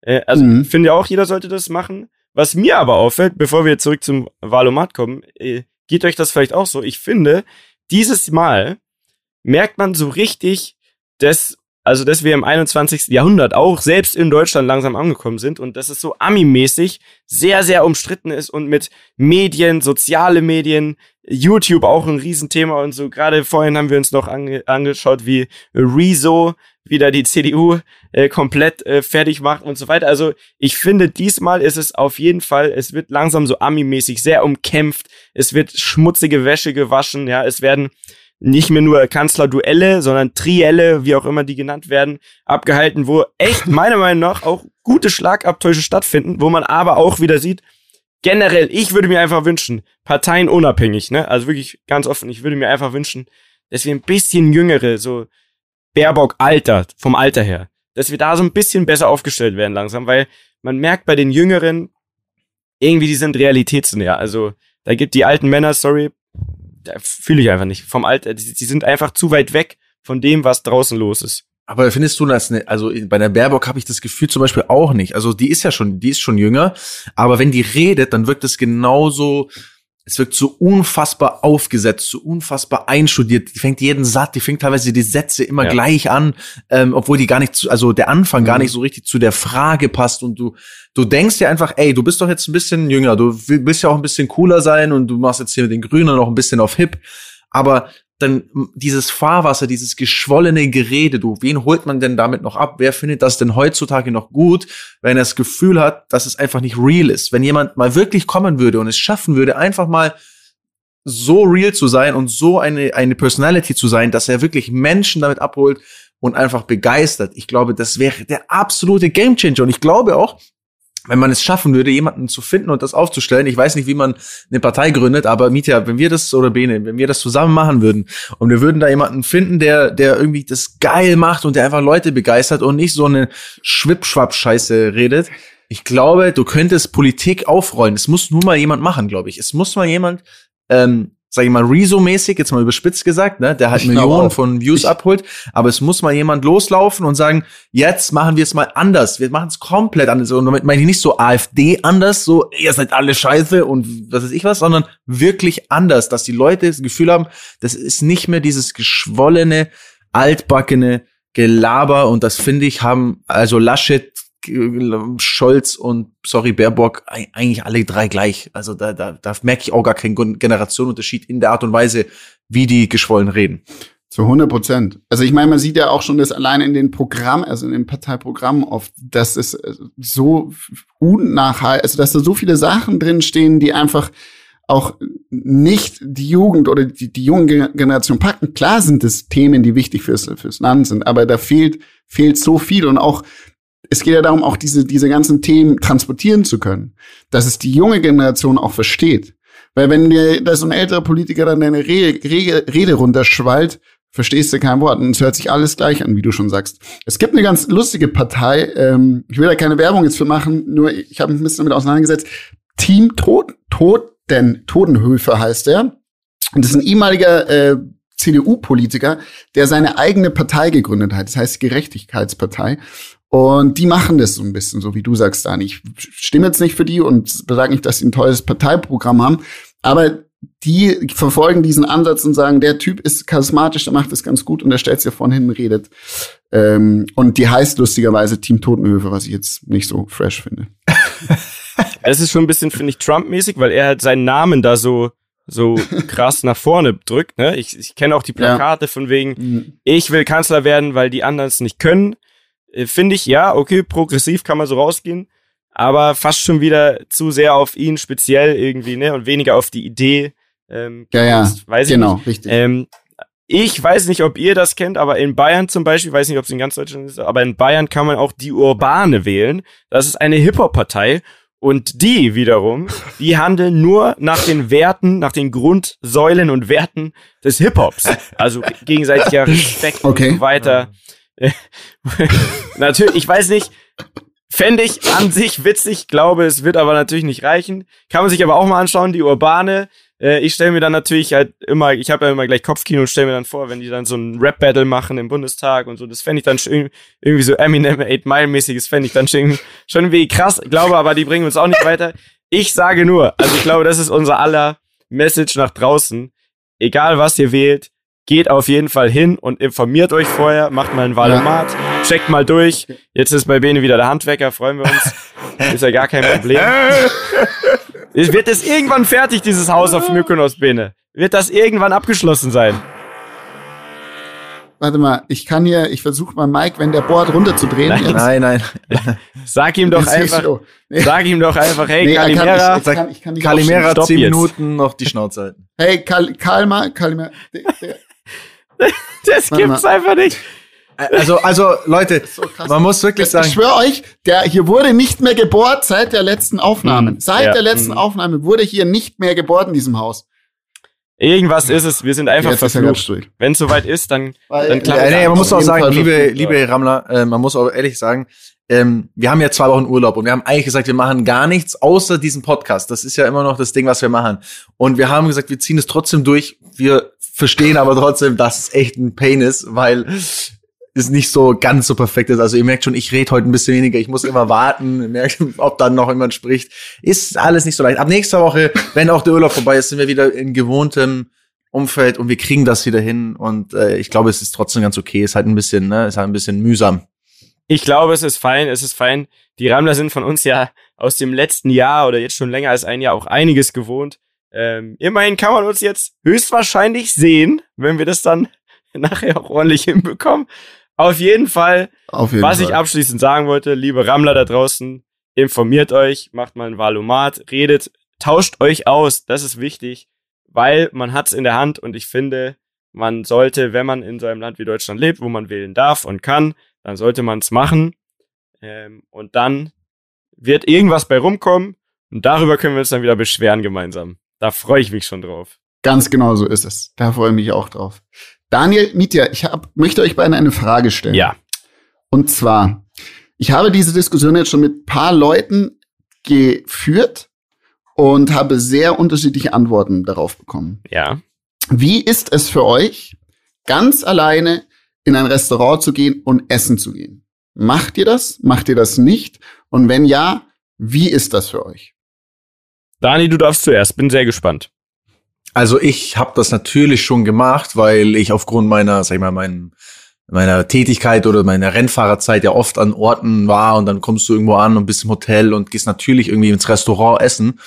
Äh, also mhm. finde ja auch, jeder sollte das machen. Was mir aber auffällt, bevor wir zurück zum Valomat kommen, äh, geht euch das vielleicht auch so? Ich finde, dieses Mal merkt man so richtig, dass, also, dass wir im 21. Jahrhundert auch selbst in Deutschland langsam angekommen sind und dass es so Ami-mäßig sehr, sehr umstritten ist und mit Medien, soziale Medien, YouTube auch ein Riesenthema und so. Gerade vorhin haben wir uns noch ange angeschaut, wie Rezo wieder die CDU äh, komplett äh, fertig macht und so weiter. Also ich finde, diesmal ist es auf jeden Fall, es wird langsam so Ami-mäßig sehr umkämpft. Es wird schmutzige Wäsche gewaschen, ja, es werden nicht mehr nur Kanzlerduelle, sondern Trielle, wie auch immer die genannt werden, abgehalten, wo echt meiner Meinung nach auch gute Schlagabtäusche stattfinden, wo man aber auch wieder sieht, generell, ich würde mir einfach wünschen, Parteien unabhängig, ne? Also wirklich ganz offen, ich würde mir einfach wünschen, dass wir ein bisschen jüngere, so Baerbock Alter, vom Alter her, dass wir da so ein bisschen besser aufgestellt werden langsam, weil man merkt bei den Jüngeren, irgendwie die sind realitätsnäher. Also da gibt die alten Männer, sorry, da fühle ich einfach nicht. Vom Alter, die, die sind einfach zu weit weg von dem, was draußen los ist. Aber findest du das, ne, also bei der Baerbock habe ich das Gefühl zum Beispiel auch nicht. Also die ist ja schon, die ist schon jünger, aber wenn die redet, dann wirkt es genauso, es wirkt so unfassbar aufgesetzt, so unfassbar einstudiert. Die fängt jeden Satz, die fängt teilweise die Sätze immer ja. gleich an, ähm, obwohl die gar nicht, zu, also der Anfang mhm. gar nicht so richtig zu der Frage passt und du, du denkst dir einfach, ey, du bist doch jetzt ein bisschen jünger, du willst ja auch ein bisschen cooler sein und du machst jetzt hier mit den Grünen noch ein bisschen auf Hip, aber dann dieses Fahrwasser, dieses geschwollene Gerede, du, wen holt man denn damit noch ab? Wer findet das denn heutzutage noch gut, wenn er das Gefühl hat, dass es einfach nicht real ist? Wenn jemand mal wirklich kommen würde und es schaffen würde, einfach mal so real zu sein und so eine, eine Personality zu sein, dass er wirklich Menschen damit abholt und einfach begeistert. Ich glaube, das wäre der absolute Gamechanger. Und ich glaube auch, wenn man es schaffen würde, jemanden zu finden und das aufzustellen, ich weiß nicht, wie man eine Partei gründet, aber Mietja, wenn wir das oder Bene, wenn wir das zusammen machen würden und wir würden da jemanden finden, der der irgendwie das geil macht und der einfach Leute begeistert und nicht so eine Schwippschwapp-Scheiße redet, ich glaube, du könntest Politik aufrollen. Es muss nur mal jemand machen, glaube ich. Es muss mal jemand ähm, sag ich mal, Rezo-mäßig, jetzt mal überspitzt gesagt, ne, der halt ich Millionen von Views ich abholt, aber es muss mal jemand loslaufen und sagen, jetzt machen wir es mal anders, wir machen es komplett anders. Und damit meine ich nicht so AfD anders, so, ihr seid alle scheiße und was weiß ich was, sondern wirklich anders, dass die Leute das Gefühl haben, das ist nicht mehr dieses geschwollene, altbackene Gelaber und das finde ich haben, also Laschet, Scholz und sorry Baerbock eigentlich alle drei gleich. Also da, da, da merke ich auch gar keinen Generationenunterschied in der Art und Weise, wie die geschwollen reden. Zu 100 Prozent. Also ich meine, man sieht ja auch schon das alleine in den Programmen, also in den Parteiprogrammen oft, dass es so unnachhaltig, also dass da so viele Sachen drinstehen, die einfach auch nicht die Jugend oder die, die junge Generation packen. Klar sind es Themen, die wichtig fürs, fürs Land sind, aber da fehlt, fehlt so viel und auch es geht ja darum, auch diese, diese ganzen Themen transportieren zu können, dass es die junge Generation auch versteht. Weil wenn dir da so ein älterer Politiker dann deine Rede, Rede, Rede runterschwallt, verstehst du kein Wort und es hört sich alles gleich an, wie du schon sagst. Es gibt eine ganz lustige Partei, ähm, ich will da keine Werbung jetzt für machen, nur ich habe mich ein bisschen damit auseinandergesetzt. Team Tod, Toden, Todenhöfe heißt der. Und das ist ein ehemaliger äh, CDU-Politiker, der seine eigene Partei gegründet hat. Das heißt Gerechtigkeitspartei. Und die machen das so ein bisschen, so wie du sagst, Dani. Ich stimme jetzt nicht für die und sage nicht, dass sie ein tolles Parteiprogramm haben, aber die verfolgen diesen Ansatz und sagen, der Typ ist charismatisch, der macht das ganz gut und der stellt sich vorne hin und redet. Ähm, und die heißt lustigerweise Team Totenhöfe, was ich jetzt nicht so fresh finde. Es ist schon ein bisschen, finde ich, Trump-mäßig, weil er halt seinen Namen da so so krass nach vorne drückt. Ne? Ich, ich kenne auch die Plakate ja. von wegen, mhm. ich will Kanzler werden, weil die anderen es nicht können. Äh, Finde ich, ja, okay, progressiv kann man so rausgehen, aber fast schon wieder zu sehr auf ihn speziell irgendwie, ne? Und weniger auf die Idee. Ähm, ja, ja, weiß genau, nicht. richtig. Ähm, ich weiß nicht, ob ihr das kennt, aber in Bayern zum Beispiel, weiß nicht, ob es in ganz Deutschland ist, aber in Bayern kann man auch die Urbane wählen. Das ist eine Hip-Hop-Partei und die wiederum, die handeln nur nach den Werten, nach den Grundsäulen und Werten des Hip-Hops. Also gegenseitiger Respekt okay. und so weiter. natürlich, ich weiß nicht, fände ich an sich witzig, glaube es wird aber natürlich nicht reichen. Kann man sich aber auch mal anschauen, die Urbane, äh, ich stelle mir dann natürlich halt immer, ich habe ja immer gleich Kopfkino und stelle mir dann vor, wenn die dann so ein Rap-Battle machen im Bundestag und so, das fände ich dann schon irgendwie so Eminem 8 Mile mäßiges fände ich dann schon, schon irgendwie krass. Glaube aber, die bringen uns auch nicht weiter. Ich sage nur, also ich glaube, das ist unser aller Message nach draußen. Egal was ihr wählt, geht auf jeden Fall hin und informiert euch vorher, macht mal ein Valomat, ja. checkt mal durch. Jetzt ist bei Bene wieder der Handwerker, freuen wir uns. ist ja gar kein Problem. Wird es irgendwann fertig, dieses Haus auf Mykonos, Bene? Wird das irgendwann abgeschlossen sein? Warte mal, ich kann hier, ich versuche mal Mike, wenn der bohrt, runterzudrehen. Nein, nein, nein. Sag ihm doch einfach, nee. sag ihm doch einfach, hey, nee, Kalimera, ich, ich kann, ich kann Kalimera, zehn Minuten noch die Schnauze halten. Hey, Kal Kalma, Kalimera, das gibt's einfach nicht. Also, also Leute, so man muss wirklich sagen. Ich schwöre euch, der hier wurde nicht mehr gebohrt seit der letzten Aufnahme. Hm, seit ja, der letzten hm. Aufnahme wurde hier nicht mehr gebohrt in diesem Haus. Irgendwas ist es, wir sind einfach ja, verflucht. Wenn es soweit ist, dann, Weil, dann klappt äh, nee, Man muss auch sagen, liebe, liebe Rammler, äh, man muss auch ehrlich sagen, ähm, wir haben ja zwei Wochen Urlaub und wir haben eigentlich gesagt, wir machen gar nichts außer diesen Podcast. Das ist ja immer noch das Ding, was wir machen. Und wir haben gesagt, wir ziehen es trotzdem durch. Wir verstehen aber trotzdem, dass es echt ein Pain ist, weil ist nicht so ganz so perfekt ist. Also ihr merkt schon, ich rede heute ein bisschen weniger. Ich muss immer warten, merkt, ob dann noch jemand spricht. Ist alles nicht so leicht. Ab nächster Woche, wenn auch der Urlaub vorbei ist, sind wir wieder in gewohntem Umfeld und wir kriegen das wieder hin. Und äh, ich glaube, es ist trotzdem ganz okay. Ist halt ein bisschen, ne, ist halt ein bisschen mühsam. Ich glaube, es ist fein, es ist fein. Die Rammler sind von uns ja aus dem letzten Jahr oder jetzt schon länger als ein Jahr auch einiges gewohnt. Ähm, immerhin kann man uns jetzt höchstwahrscheinlich sehen, wenn wir das dann nachher auch ordentlich hinbekommen. Auf jeden Fall, Auf jeden was Fall. ich abschließend sagen wollte, liebe Rammler da draußen, informiert euch, macht mal ein Valomat, redet, tauscht euch aus, das ist wichtig, weil man hat's in der Hand und ich finde, man sollte, wenn man in so einem Land wie Deutschland lebt, wo man wählen darf und kann, dann sollte man es machen ähm, und dann wird irgendwas bei rumkommen und darüber können wir uns dann wieder beschweren gemeinsam. Da freue ich mich schon drauf. Ganz genau so ist es. Da freue ich mich auch drauf. Daniel Mietja, ich hab, möchte euch beide eine Frage stellen. Ja. Und zwar, ich habe diese Diskussion jetzt schon mit paar Leuten geführt und habe sehr unterschiedliche Antworten darauf bekommen. Ja. Wie ist es für euch, ganz alleine in ein Restaurant zu gehen und essen zu gehen? Macht ihr das? Macht ihr das nicht? Und wenn ja, wie ist das für euch? Dani, du darfst zuerst. Bin sehr gespannt. Also ich habe das natürlich schon gemacht, weil ich aufgrund meiner, sag ich mal, meinen meiner Tätigkeit oder meiner Rennfahrerzeit ja oft an Orten war und dann kommst du irgendwo an und bist im Hotel und gehst natürlich irgendwie ins Restaurant essen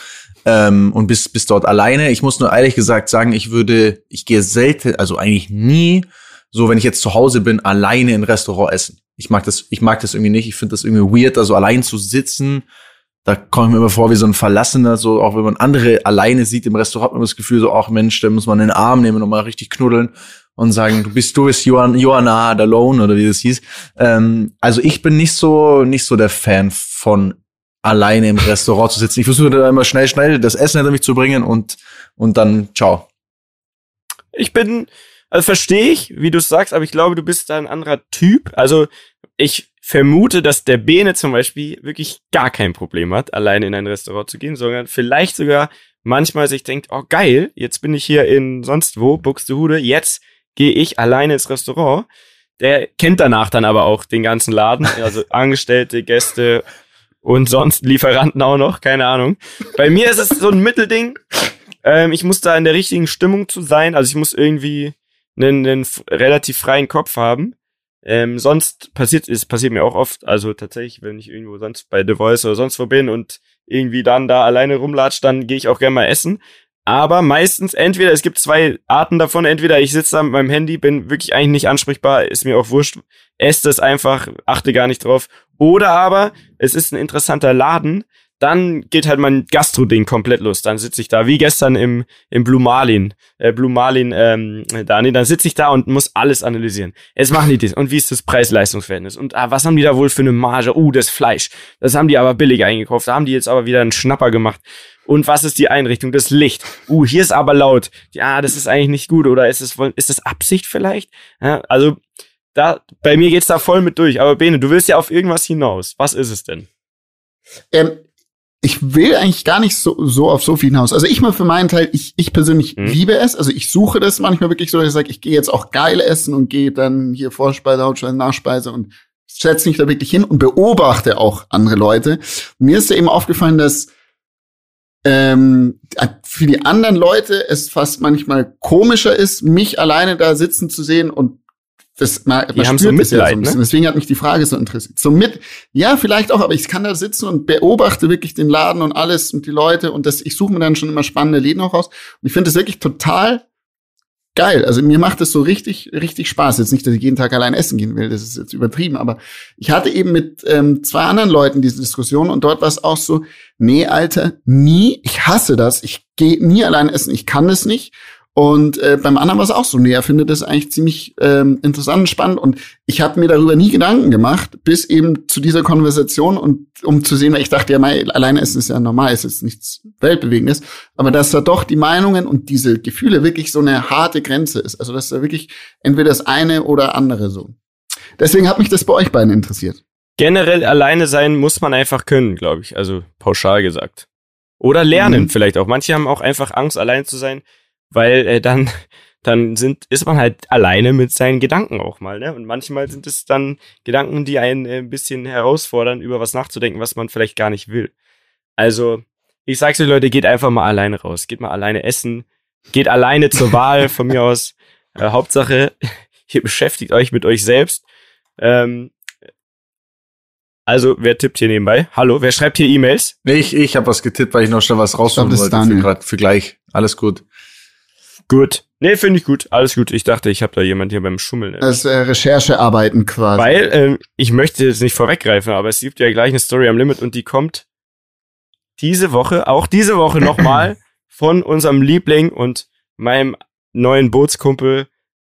ähm, und bist, bist dort alleine. Ich muss nur ehrlich gesagt sagen, ich würde, ich gehe selten, also eigentlich nie, so wenn ich jetzt zu Hause bin, alleine in Restaurant essen. Ich mag das, ich mag das irgendwie nicht. Ich finde das irgendwie weird, da so allein zu sitzen da komme ich mir immer vor wie so ein Verlassener, so auch wenn man andere alleine sieht im Restaurant, hat man das Gefühl so, ach Mensch, da muss man den Arm nehmen und mal richtig knuddeln und sagen, du bist, du bist Johann, Johanna alone oder wie das hieß. Ähm, also ich bin nicht so, nicht so der Fan von alleine im Restaurant zu sitzen. Ich versuche da immer schnell, schnell das Essen hinter mich zu bringen und, und dann ciao. Ich bin, also verstehe ich, wie du sagst, aber ich glaube, du bist da ein anderer Typ. Also ich vermute, dass der Bene zum Beispiel wirklich gar kein Problem hat, alleine in ein Restaurant zu gehen, sondern vielleicht sogar manchmal sich denkt, oh geil, jetzt bin ich hier in sonst wo, Buxtehude, jetzt gehe ich alleine ins Restaurant. der kennt danach dann aber auch den ganzen Laden, also Angestellte, Gäste und sonst Lieferanten auch noch, keine Ahnung. Bei mir ist es so ein Mittelding. Ähm, ich muss da in der richtigen Stimmung zu sein, also ich muss irgendwie einen, einen relativ freien Kopf haben. Ähm, sonst passiert es passiert mir auch oft, also tatsächlich, wenn ich irgendwo sonst bei The Voice oder sonst wo bin und irgendwie dann da alleine rumlatscht, dann gehe ich auch gerne mal essen. Aber meistens entweder, es gibt zwei Arten davon, entweder ich sitze da mit meinem Handy, bin wirklich eigentlich nicht ansprechbar, ist mir auch wurscht, esse das einfach, achte gar nicht drauf. Oder aber, es ist ein interessanter Laden, dann geht halt mein Gastro-Ding komplett los. Dann sitze ich da, wie gestern im, im Blue Marlin, äh, Blue Marlin, ähm, Dani, dann sitze ich da und muss alles analysieren. Jetzt machen die das. Und wie ist das Preis-Leistungs-Verhältnis? Und ah, was haben die da wohl für eine Marge? Uh, das Fleisch. Das haben die aber billig eingekauft. Da haben die jetzt aber wieder einen Schnapper gemacht. Und was ist die Einrichtung? Das Licht. Uh, hier ist aber laut. Ja, das ist eigentlich nicht gut. Oder ist es, ist das Absicht vielleicht? Ja, also, da, bei mir geht's da voll mit durch. Aber Bene, du willst ja auf irgendwas hinaus. Was ist es denn? Ähm, ich will eigentlich gar nicht so, so auf so viel hinaus. Also ich mal für meinen Teil, ich, ich persönlich hm. liebe es. Also ich suche das manchmal wirklich so, dass ich sage, ich gehe jetzt auch geil essen und gehe dann hier Vorspeise, Hauptspeise, Nachspeise und setze mich da wirklich hin und beobachte auch andere Leute. mir ist ja eben aufgefallen, dass ähm, für die anderen Leute es fast manchmal komischer ist, mich alleine da sitzen zu sehen und das, man, die man so Mitleid, ja so ein bisschen. Ne? Deswegen hat mich die Frage so interessiert. So mit, ja, vielleicht auch, aber ich kann da sitzen und beobachte wirklich den Laden und alles und die Leute und das, ich suche mir dann schon immer spannende Läden auch raus. Und ich finde das wirklich total geil. Also mir macht es so richtig, richtig Spaß. Jetzt nicht, dass ich jeden Tag allein essen gehen will, das ist jetzt übertrieben, aber ich hatte eben mit ähm, zwei anderen Leuten diese Diskussion und dort war es auch so, nee, Alter, nie, ich hasse das, ich gehe nie allein essen, ich kann es nicht. Und äh, beim anderen war es auch so. Nee, er findet das eigentlich ziemlich ähm, interessant und spannend. Und ich habe mir darüber nie Gedanken gemacht, bis eben zu dieser Konversation und um zu sehen, weil ich dachte, ja, mein, alleine essen ist ja normal, ist jetzt nichts Weltbewegendes. Aber dass da doch die Meinungen und diese Gefühle wirklich so eine harte Grenze ist. Also dass da wirklich entweder das eine oder andere so. Deswegen hat mich das bei euch beiden interessiert. Generell alleine sein muss man einfach können, glaube ich. Also pauschal gesagt. Oder lernen mhm. vielleicht auch. Manche haben auch einfach Angst, allein zu sein weil äh, dann dann sind ist man halt alleine mit seinen Gedanken auch mal, ne? Und manchmal sind es dann Gedanken, die einen äh, ein bisschen herausfordern, über was nachzudenken, was man vielleicht gar nicht will. Also, ich sag's euch Leute, geht einfach mal alleine raus, geht mal alleine essen, geht alleine zur Wahl von mir aus. Äh, Hauptsache, ihr beschäftigt euch mit euch selbst. Ähm, also, wer tippt hier nebenbei? Hallo, wer schreibt hier E-Mails? Nee, ich, ich habe was getippt, weil ich noch schnell was rausholen wollte. Für, grad, für gleich. Alles gut. Gut. Nee, finde ich gut. Alles gut. Ich dachte, ich habe da jemand hier beim Schummeln. Das äh, Recherchearbeiten quasi. Weil, ähm, ich möchte jetzt nicht vorweggreifen, aber es gibt ja gleich eine Story am Limit und die kommt diese Woche, auch diese Woche nochmal von unserem Liebling und meinem neuen Bootskumpel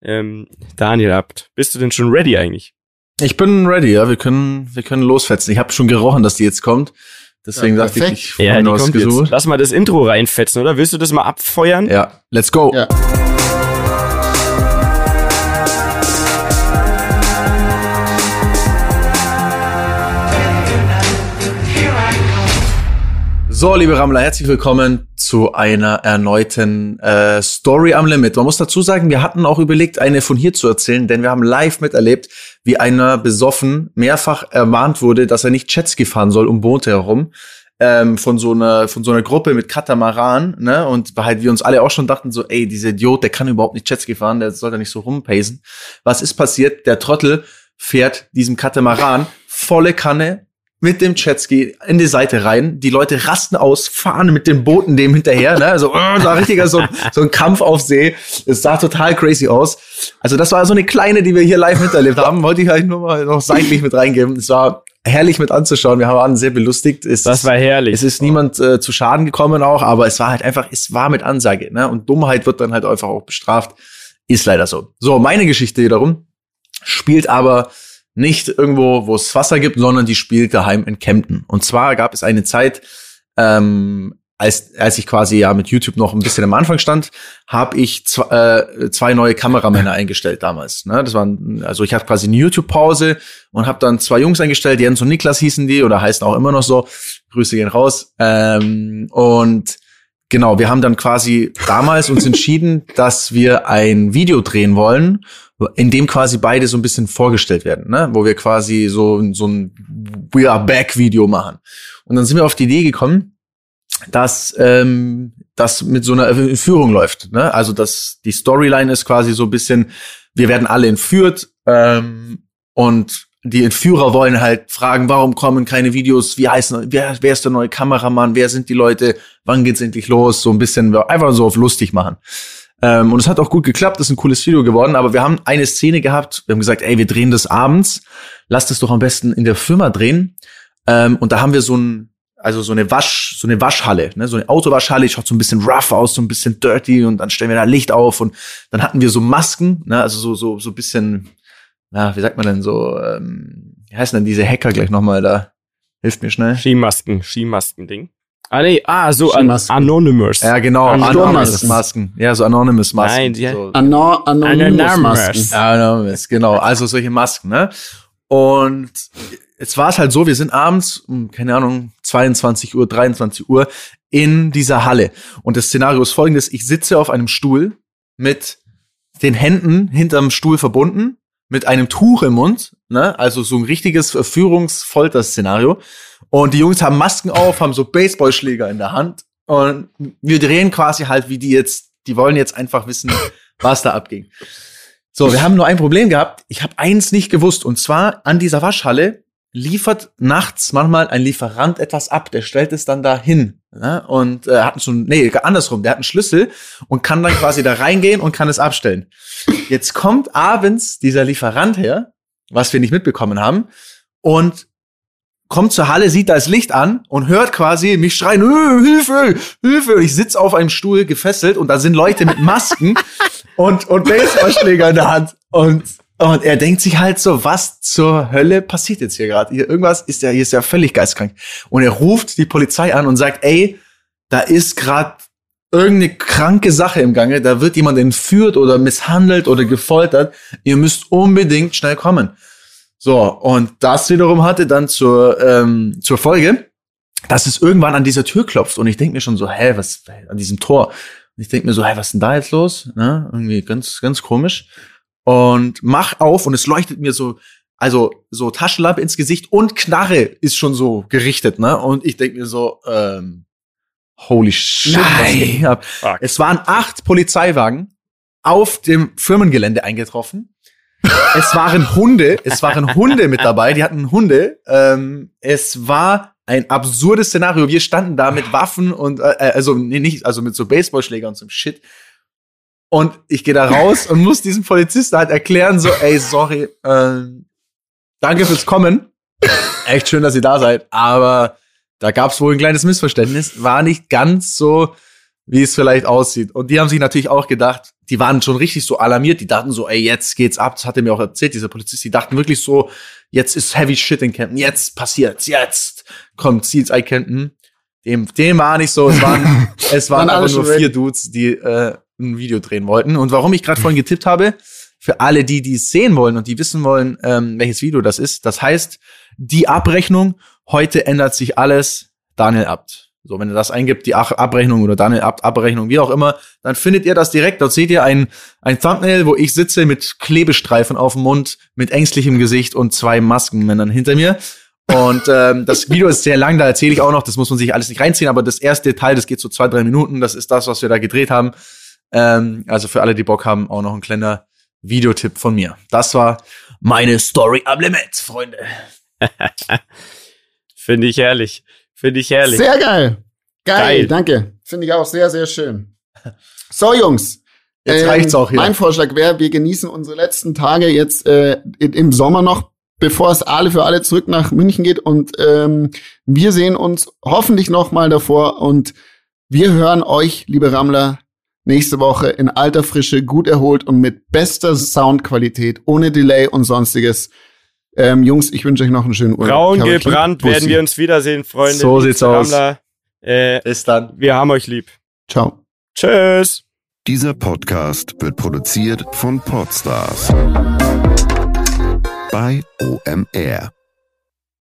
ähm, Daniel Abt. Bist du denn schon ready eigentlich? Ich bin ready, ja. Wir können, wir können losfetzen. Ich habe schon gerochen, dass die jetzt kommt. Deswegen ja, dachte ich, ich ja, die kommt jetzt. Lass mal das Intro reinfetzen, oder? Willst du das mal abfeuern? Ja, let's go. Ja. So, liebe Rammler, herzlich willkommen zu einer erneuten äh, Story am Limit. Man muss dazu sagen, wir hatten auch überlegt, eine von hier zu erzählen, denn wir haben live miterlebt, wie einer besoffen mehrfach ermahnt wurde, dass er nicht Jetski fahren soll um Boote herum. Ähm, von so einer von so einer Gruppe mit Katamaran, ne? Und halt wir uns alle auch schon dachten so, ey, dieser Idiot, der kann überhaupt nicht Jetski fahren, der soll da nicht so rumpacen. Was ist passiert? Der Trottel fährt diesem Katamaran volle Kanne mit dem Jetski in die Seite rein. Die Leute rasten aus, fahren mit den Booten dem hinterher. Ne? Also, oh, da richtiger so, so ein Kampf auf See. Es sah total crazy aus. Also das war so eine kleine, die wir hier live miterlebt haben. Wollte ich halt nur mal noch seitlich mit reingeben. Es war herrlich mit anzuschauen. Wir waren sehr belustigt. Es das war herrlich. Es ist niemand äh, zu Schaden gekommen auch, aber es war halt einfach, es war mit Ansage. Ne? Und Dummheit wird dann halt einfach auch bestraft. Ist leider so. So, meine Geschichte wiederum spielt aber nicht irgendwo, wo es Wasser gibt, sondern die spielt daheim in Kempten. Und zwar gab es eine Zeit, ähm, als, als ich quasi ja mit YouTube noch ein bisschen am Anfang stand, habe ich zwei, äh, zwei neue Kameramänner eingestellt damals. Ne? Das waren, also ich hatte quasi eine YouTube-Pause und habe dann zwei Jungs eingestellt, Jens und Niklas hießen die oder heißen auch immer noch so. Grüße gehen raus. Ähm, und genau, wir haben dann quasi damals uns entschieden, dass wir ein Video drehen wollen in dem quasi beide so ein bisschen vorgestellt werden, ne? wo wir quasi so, so ein We Are Back Video machen. Und dann sind wir auf die Idee gekommen, dass ähm, das mit so einer Führung läuft. Ne? Also dass die Storyline ist quasi so ein bisschen, wir werden alle entführt ähm, und die Entführer wollen halt fragen, warum kommen keine Videos, wie heißen, wer, wer ist der neue Kameramann, wer sind die Leute, wann geht's endlich los, so ein bisschen einfach so auf lustig machen. Ähm, und es hat auch gut geklappt, ist ein cooles Video geworden, aber wir haben eine Szene gehabt, wir haben gesagt, ey, wir drehen das abends, lasst es doch am besten in der Firma drehen. Ähm, und da haben wir so ein, also so eine Wasch, so eine Waschhalle, ne, so eine Autowaschhalle, schaut so ein bisschen rough aus, so ein bisschen dirty und dann stellen wir da Licht auf und dann hatten wir so Masken, ne, also so, so, so ein bisschen, na, wie sagt man denn so, ähm, wie heißen denn diese Hacker gleich nochmal da? Hilft mir schnell. Skimasken, Skimasken-Ding. Ah, nee, ah, so an. Anonymous. Ja, genau, Anonymous. Masken. Ja, so Anonymous Masken. Nein, die- so. Anor Anonymous. Anonymous. Anonymous, genau. Also solche Masken, ne? Und jetzt war es halt so, wir sind abends, um, keine Ahnung, 22 Uhr, 23 Uhr in dieser Halle. Und das Szenario ist folgendes. Ich sitze auf einem Stuhl mit den Händen hinterm Stuhl verbunden, mit einem Tuch im Mund, ne? Also so ein richtiges Verführungsfolter-Szenario. Und die Jungs haben Masken auf, haben so Baseballschläger in der Hand. Und wir drehen quasi halt, wie die jetzt, die wollen jetzt einfach wissen, was da abging. So, wir haben nur ein Problem gehabt. Ich habe eins nicht gewusst. Und zwar an dieser Waschhalle liefert nachts manchmal ein Lieferant etwas ab. Der stellt es dann da hin. Ne? Und äh, hat so, nee, andersrum. Der hat einen Schlüssel und kann dann quasi da reingehen und kann es abstellen. Jetzt kommt abends dieser Lieferant her, was wir nicht mitbekommen haben, und kommt zur Halle, sieht da das Licht an und hört quasi mich schreien, "Äh, Hilfe, Hilfe. Und ich sitze auf einem Stuhl gefesselt und da sind Leute mit Masken und, und Baseballschläger in der Hand. Und, und er denkt sich halt so, was zur Hölle passiert jetzt hier gerade? Irgendwas ist ja, hier ist ja völlig geistkrank. Und er ruft die Polizei an und sagt, ey, da ist gerade irgendeine kranke Sache im Gange, da wird jemand entführt oder misshandelt oder gefoltert. Ihr müsst unbedingt schnell kommen. So, und das wiederum hatte dann zur, ähm, zur Folge, dass es irgendwann an dieser Tür klopft. Und ich denke mir schon so, hä, was, an diesem Tor. Und ich denke mir so, hä, was ist denn da jetzt los? Ne? Irgendwie ganz, ganz komisch. Und mach auf und es leuchtet mir so, also so Taschenlampe ins Gesicht und Knarre ist schon so gerichtet, ne? Und ich denke mir so, ähm, holy shit, was Nein. geht ab? Fuck. Es waren acht Polizeiwagen auf dem Firmengelände eingetroffen. Es waren Hunde, es waren Hunde mit dabei, die hatten Hunde. Ähm, es war ein absurdes Szenario. Wir standen da mit Waffen und äh, also nee, nicht, also mit so Baseballschlägern und so Shit. Und ich gehe da raus und muss diesem Polizisten halt erklären, so, ey, sorry, ähm, danke fürs Kommen. Echt schön, dass ihr da seid. Aber da gab es wohl ein kleines Missverständnis. War nicht ganz so, wie es vielleicht aussieht. Und die haben sich natürlich auch gedacht, die waren schon richtig so alarmiert. Die dachten so, ey, jetzt geht's ab. Das hat er mir auch erzählt, dieser Polizist. Die dachten wirklich so, jetzt ist heavy shit in Camden. Jetzt passiert's. Jetzt kommt Seals Eye Camden. Dem, dem war nicht so. Es waren, es waren einfach nur vier. Dudes, die äh, ein Video drehen wollten. Und warum ich gerade vorhin getippt habe, für alle, die die es sehen wollen und die wissen wollen, ähm, welches Video das ist, das heißt, die Abrechnung, heute ändert sich alles, Daniel Abt. So, wenn ihr das eingibt, die Abrechnung oder Daniel Abt Abrechnung, wie auch immer, dann findet ihr das direkt. Dort seht ihr ein, ein Thumbnail, wo ich sitze mit Klebestreifen auf dem Mund, mit ängstlichem Gesicht und zwei Maskenmännern hinter mir. Und ähm, das Video ist sehr lang, da erzähle ich auch noch, das muss man sich alles nicht reinziehen, aber das erste Teil, das geht so zwei, drei Minuten, das ist das, was wir da gedreht haben. Ähm, also für alle, die Bock haben, auch noch ein kleiner Videotipp von mir. Das war meine Story am Limit, Freunde. Finde ich herrlich. Finde ich herrlich. Sehr geil. geil. Geil. danke. Finde ich auch sehr, sehr schön. So, Jungs. Jetzt ähm, reicht's auch hier. Mein Vorschlag wäre, wir genießen unsere letzten Tage jetzt äh, im Sommer noch, bevor es alle für alle zurück nach München geht. Und ähm, wir sehen uns hoffentlich noch mal davor. Und wir hören euch, liebe Rammler, nächste Woche in alter Frische, gut erholt und mit bester Soundqualität, ohne Delay und sonstiges. Ähm, Jungs, ich wünsche euch noch einen schönen Urlaub. Braun gebrannt werden wir uns wiedersehen, Freunde. So sieht's aus. Äh, Bis dann. wir haben euch lieb. Ciao. Tschüss. Dieser Podcast wird produziert von Podstars bei OMR.